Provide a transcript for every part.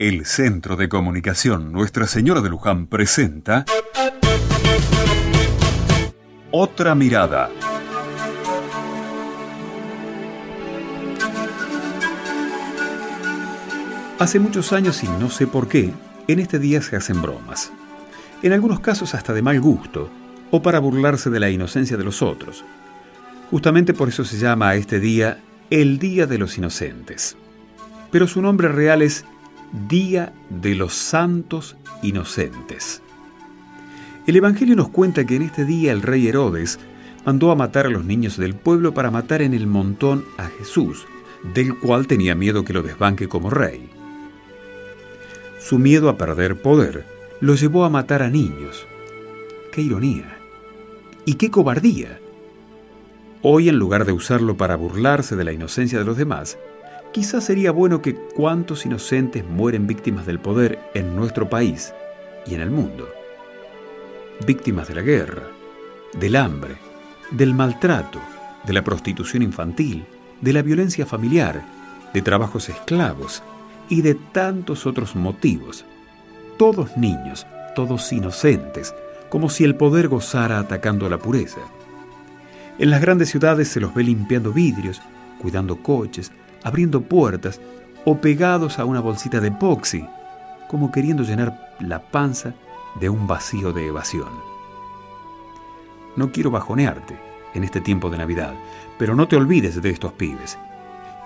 El Centro de Comunicación Nuestra Señora de Luján presenta Otra Mirada. Hace muchos años y no sé por qué, en este día se hacen bromas. En algunos casos hasta de mal gusto, o para burlarse de la inocencia de los otros. Justamente por eso se llama a este día el Día de los Inocentes. Pero su nombre real es Día de los Santos Inocentes. El Evangelio nos cuenta que en este día el rey Herodes mandó a matar a los niños del pueblo para matar en el montón a Jesús, del cual tenía miedo que lo desbanque como rey. Su miedo a perder poder lo llevó a matar a niños. ¡Qué ironía! ¡Y qué cobardía! Hoy, en lugar de usarlo para burlarse de la inocencia de los demás, Quizás sería bueno que cuántos inocentes mueren víctimas del poder en nuestro país y en el mundo. Víctimas de la guerra, del hambre, del maltrato, de la prostitución infantil, de la violencia familiar, de trabajos esclavos y de tantos otros motivos. Todos niños, todos inocentes, como si el poder gozara atacando la pureza. En las grandes ciudades se los ve limpiando vidrios, cuidando coches, abriendo puertas o pegados a una bolsita de epoxi, como queriendo llenar la panza de un vacío de evasión. No quiero bajonearte en este tiempo de Navidad, pero no te olvides de estos pibes.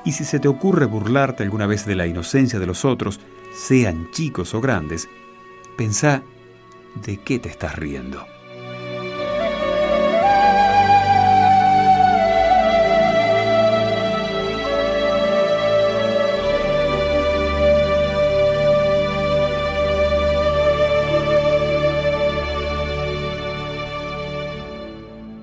Y si se te ocurre burlarte alguna vez de la inocencia de los otros, sean chicos o grandes, pensá de qué te estás riendo.